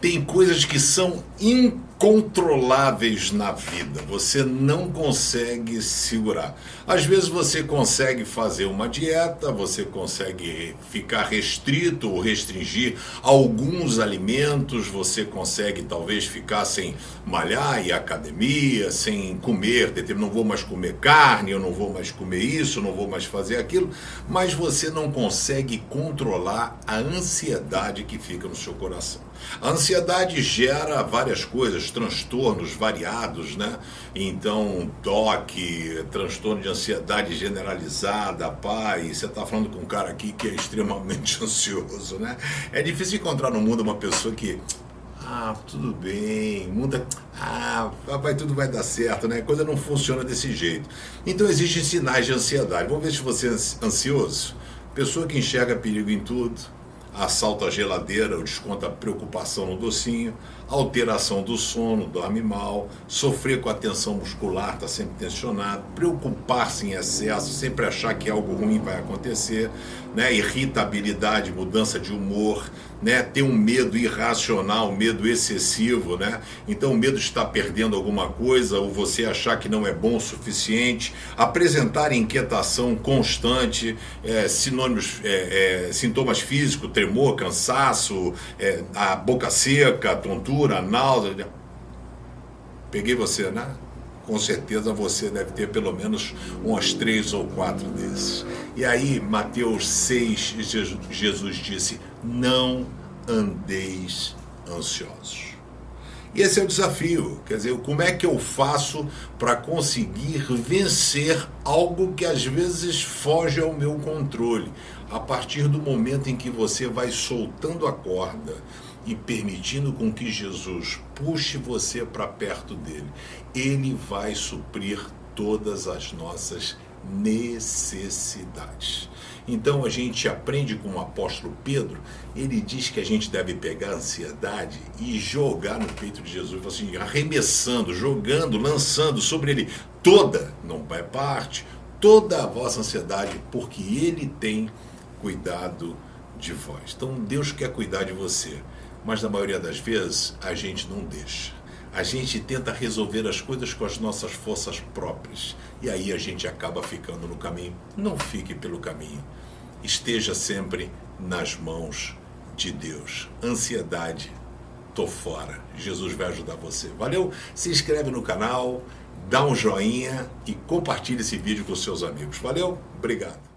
tem coisas que são incontroláveis na vida. Você não consegue segurar. Às vezes você consegue fazer uma dieta, você consegue ficar restrito ou restringir alguns alimentos, você consegue talvez ficar sem malhar e academia, sem comer, não vou mais comer carne, eu não vou mais comer isso, não vou mais fazer aquilo, mas você não consegue controlar a ansiedade que fica no seu coração. A ansiedade gera várias coisas, transtornos variados, né? Então, toque, transtorno de ansiedade generalizada, pai, você está falando com um cara aqui que é extremamente ansioso, né? É difícil encontrar no mundo uma pessoa que ah, tudo bem, muda. Ah, vai, tudo vai dar certo, né? A coisa não funciona desse jeito. Então existem sinais de ansiedade. Vamos ver se você é ansioso. Pessoa que enxerga perigo em tudo, assalta a geladeira ou desconta preocupação no docinho, alteração do sono, dorme mal, sofrer com a tensão muscular, está sempre tensionado, preocupar-se em excesso, sempre achar que algo ruim vai acontecer, né? irritabilidade, mudança de humor, né? ter um medo irracional, medo excessivo, né? então o medo está perdendo alguma coisa ou você achar que não é bom o suficiente, apresentar inquietação constante, é, sinônimos, é, é, sintomas físicos, tremor, cansaço, é, a boca seca, tontura, náusea. Peguei você, né? Com certeza você deve ter pelo menos umas três ou quatro desses. E aí, Mateus 6, Jesus disse: Não andeis ansiosos. E esse é o desafio. Quer dizer, como é que eu faço para conseguir vencer algo que às vezes foge ao meu controle? A partir do momento em que você vai soltando a corda e permitindo com que Jesus puxe você para perto dele, ele vai suprir todas as nossas necessidades. Então a gente aprende com o apóstolo Pedro, ele diz que a gente deve pegar a ansiedade e jogar no peito de Jesus, assim, arremessando, jogando, lançando sobre ele toda, não vai parte, toda a vossa ansiedade, porque ele tem cuidado de vós. Então Deus quer cuidar de você mas na maioria das vezes a gente não deixa. A gente tenta resolver as coisas com as nossas forças próprias e aí a gente acaba ficando no caminho. Não fique pelo caminho. Esteja sempre nas mãos de Deus. Ansiedade, tô fora. Jesus vai ajudar você. Valeu? Se inscreve no canal, dá um joinha e compartilhe esse vídeo com seus amigos. Valeu? Obrigado.